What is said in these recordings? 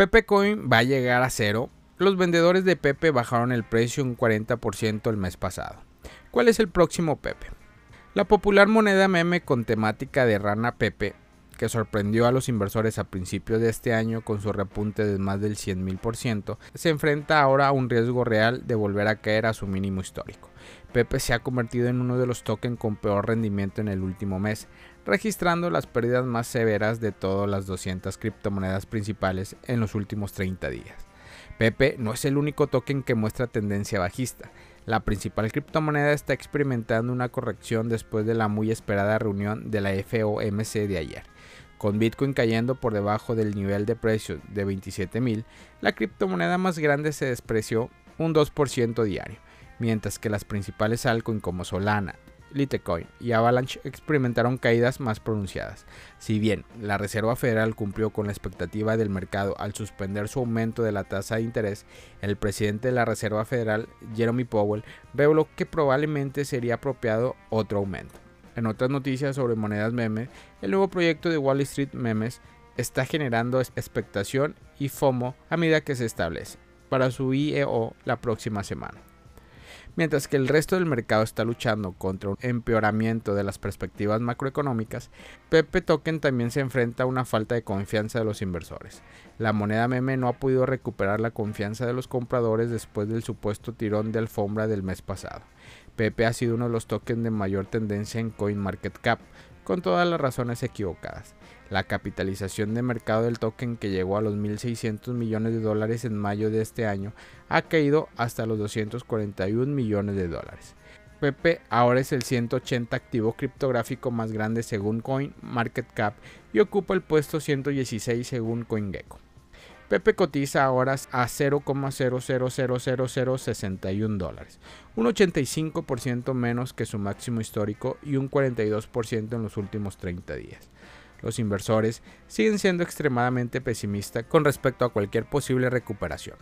Pepe Coin va a llegar a cero. Los vendedores de Pepe bajaron el precio un 40% el mes pasado. ¿Cuál es el próximo Pepe? La popular moneda meme con temática de rana Pepe, que sorprendió a los inversores a principios de este año con su repunte de más del 100.000%, se enfrenta ahora a un riesgo real de volver a caer a su mínimo histórico. Pepe se ha convertido en uno de los tokens con peor rendimiento en el último mes, registrando las pérdidas más severas de todas las 200 criptomonedas principales en los últimos 30 días. Pepe no es el único token que muestra tendencia bajista. La principal criptomoneda está experimentando una corrección después de la muy esperada reunión de la FOMC de ayer. Con Bitcoin cayendo por debajo del nivel de precio de 27.000, la criptomoneda más grande se despreció un 2% diario, mientras que las principales altcoins como Solana, Litecoin y Avalanche experimentaron caídas más pronunciadas. Si bien la Reserva Federal cumplió con la expectativa del mercado al suspender su aumento de la tasa de interés, el presidente de la Reserva Federal, Jeremy Powell, reveló que probablemente sería apropiado otro aumento. En otras noticias sobre monedas memes, el nuevo proyecto de Wall Street Memes está generando expectación y FOMO a medida que se establece para su IEO la próxima semana. Mientras que el resto del mercado está luchando contra un empeoramiento de las perspectivas macroeconómicas, Pepe Token también se enfrenta a una falta de confianza de los inversores. La moneda meme no ha podido recuperar la confianza de los compradores después del supuesto tirón de alfombra del mes pasado. Pepe ha sido uno de los tokens de mayor tendencia en CoinMarketCap, con todas las razones equivocadas. La capitalización de mercado del token que llegó a los 1.600 millones de dólares en mayo de este año ha caído hasta los 241 millones de dólares. Pepe ahora es el 180 activo criptográfico más grande según CoinMarketCap y ocupa el puesto 116 según CoinGecko. Pepe cotiza ahora a 0,000061 dólares, un 85% menos que su máximo histórico y un 42% en los últimos 30 días los inversores siguen siendo extremadamente pesimistas con respecto a cualquier posible recuperación,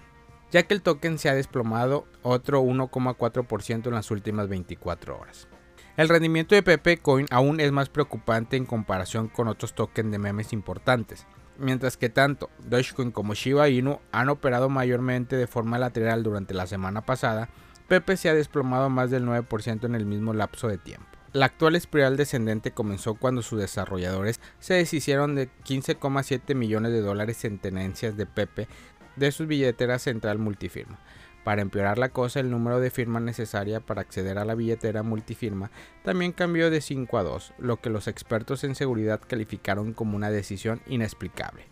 ya que el token se ha desplomado otro 1,4% en las últimas 24 horas. El rendimiento de Pepe Coin aún es más preocupante en comparación con otros tokens de memes importantes, mientras que tanto Dogecoin como Shiba Inu han operado mayormente de forma lateral durante la semana pasada, Pepe se ha desplomado más del 9% en el mismo lapso de tiempo. La actual espiral descendente comenzó cuando sus desarrolladores se deshicieron de 15,7 millones de dólares en tenencias de Pepe de sus billeteras central multifirma. Para empeorar la cosa, el número de firmas necesaria para acceder a la billetera multifirma también cambió de 5 a 2, lo que los expertos en seguridad calificaron como una decisión inexplicable.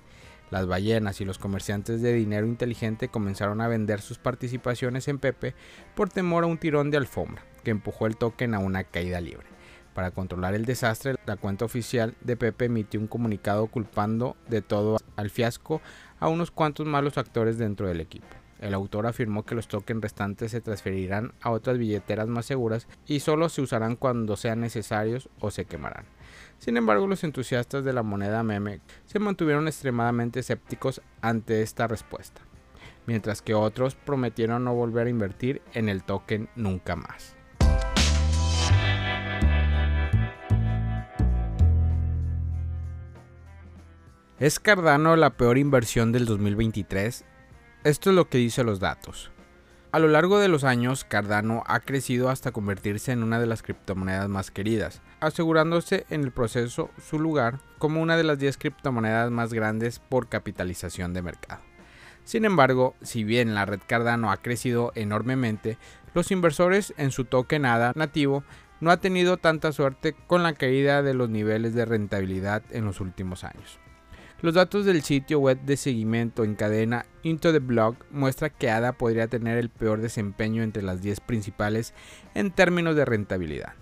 Las ballenas y los comerciantes de dinero inteligente comenzaron a vender sus participaciones en Pepe por temor a un tirón de alfombra que empujó el token a una caída libre. Para controlar el desastre, la cuenta oficial de Pepe emitió un comunicado culpando de todo al fiasco a unos cuantos malos actores dentro del equipo. El autor afirmó que los tokens restantes se transferirán a otras billeteras más seguras y solo se usarán cuando sean necesarios o se quemarán. Sin embargo, los entusiastas de la moneda meme se mantuvieron extremadamente escépticos ante esta respuesta, mientras que otros prometieron no volver a invertir en el token nunca más. ¿Es Cardano la peor inversión del 2023? Esto es lo que dicen los datos. A lo largo de los años, Cardano ha crecido hasta convertirse en una de las criptomonedas más queridas, asegurándose en el proceso su lugar como una de las 10 criptomonedas más grandes por capitalización de mercado. Sin embargo, si bien la red Cardano ha crecido enormemente, los inversores en su token ADA nativo no han tenido tanta suerte con la caída de los niveles de rentabilidad en los últimos años. Los datos del sitio web de seguimiento en cadena Into the Blog muestra que ADA podría tener el peor desempeño entre las 10 principales en términos de rentabilidad,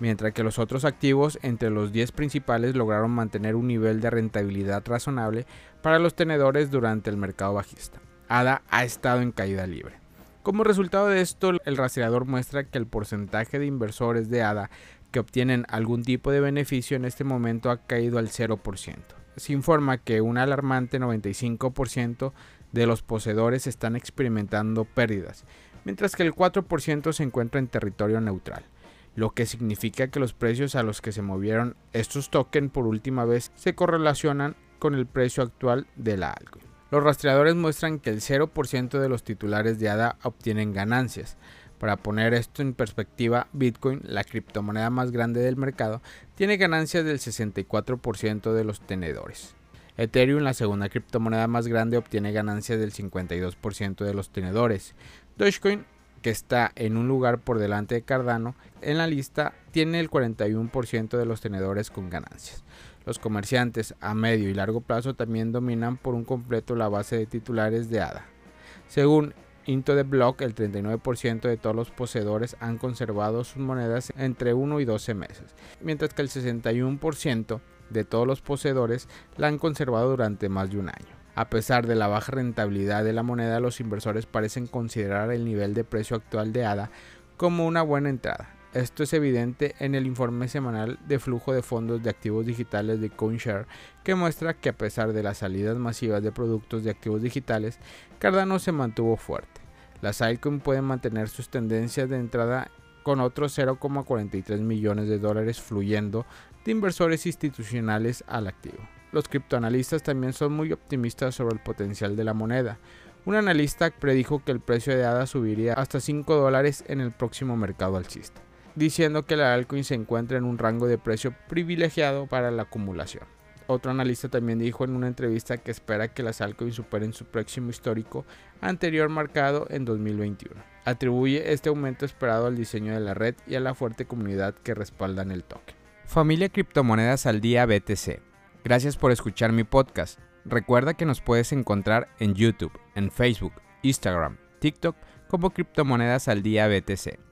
mientras que los otros activos entre los 10 principales lograron mantener un nivel de rentabilidad razonable para los tenedores durante el mercado bajista. ADA ha estado en caída libre. Como resultado de esto, el rastreador muestra que el porcentaje de inversores de ADA que obtienen algún tipo de beneficio en este momento ha caído al 0% se informa que un alarmante 95% de los poseedores están experimentando pérdidas, mientras que el 4% se encuentra en territorio neutral, lo que significa que los precios a los que se movieron estos tokens por última vez se correlacionan con el precio actual de la altcoin. Los rastreadores muestran que el 0% de los titulares de ADA obtienen ganancias. Para poner esto en perspectiva, Bitcoin, la criptomoneda más grande del mercado, tiene ganancias del 64% de los tenedores. Ethereum, la segunda criptomoneda más grande, obtiene ganancias del 52% de los tenedores. Dogecoin, que está en un lugar por delante de Cardano, en la lista tiene el 41% de los tenedores con ganancias. Los comerciantes a medio y largo plazo también dominan por un completo la base de titulares de ADA. Según Into the Block, el 39% de todos los poseedores han conservado sus monedas entre 1 y 12 meses, mientras que el 61% de todos los poseedores la han conservado durante más de un año. A pesar de la baja rentabilidad de la moneda, los inversores parecen considerar el nivel de precio actual de ADA como una buena entrada. Esto es evidente en el informe semanal de flujo de fondos de activos digitales de CoinShare, que muestra que a pesar de las salidas masivas de productos de activos digitales, Cardano se mantuvo fuerte. Las altcoins pueden mantener sus tendencias de entrada con otros 0,43 millones de dólares fluyendo de inversores institucionales al activo. Los criptoanalistas también son muy optimistas sobre el potencial de la moneda. Un analista predijo que el precio de ADA subiría hasta 5 dólares en el próximo mercado alcista, diciendo que la altcoin se encuentra en un rango de precio privilegiado para la acumulación. Otro analista también dijo en una entrevista que espera que las altcoins superen su próximo histórico anterior marcado en 2021. Atribuye este aumento esperado al diseño de la red y a la fuerte comunidad que respaldan el token. Familia Criptomonedas al Día BTC. Gracias por escuchar mi podcast. Recuerda que nos puedes encontrar en YouTube, en Facebook, Instagram, TikTok como Criptomonedas al Día BTC.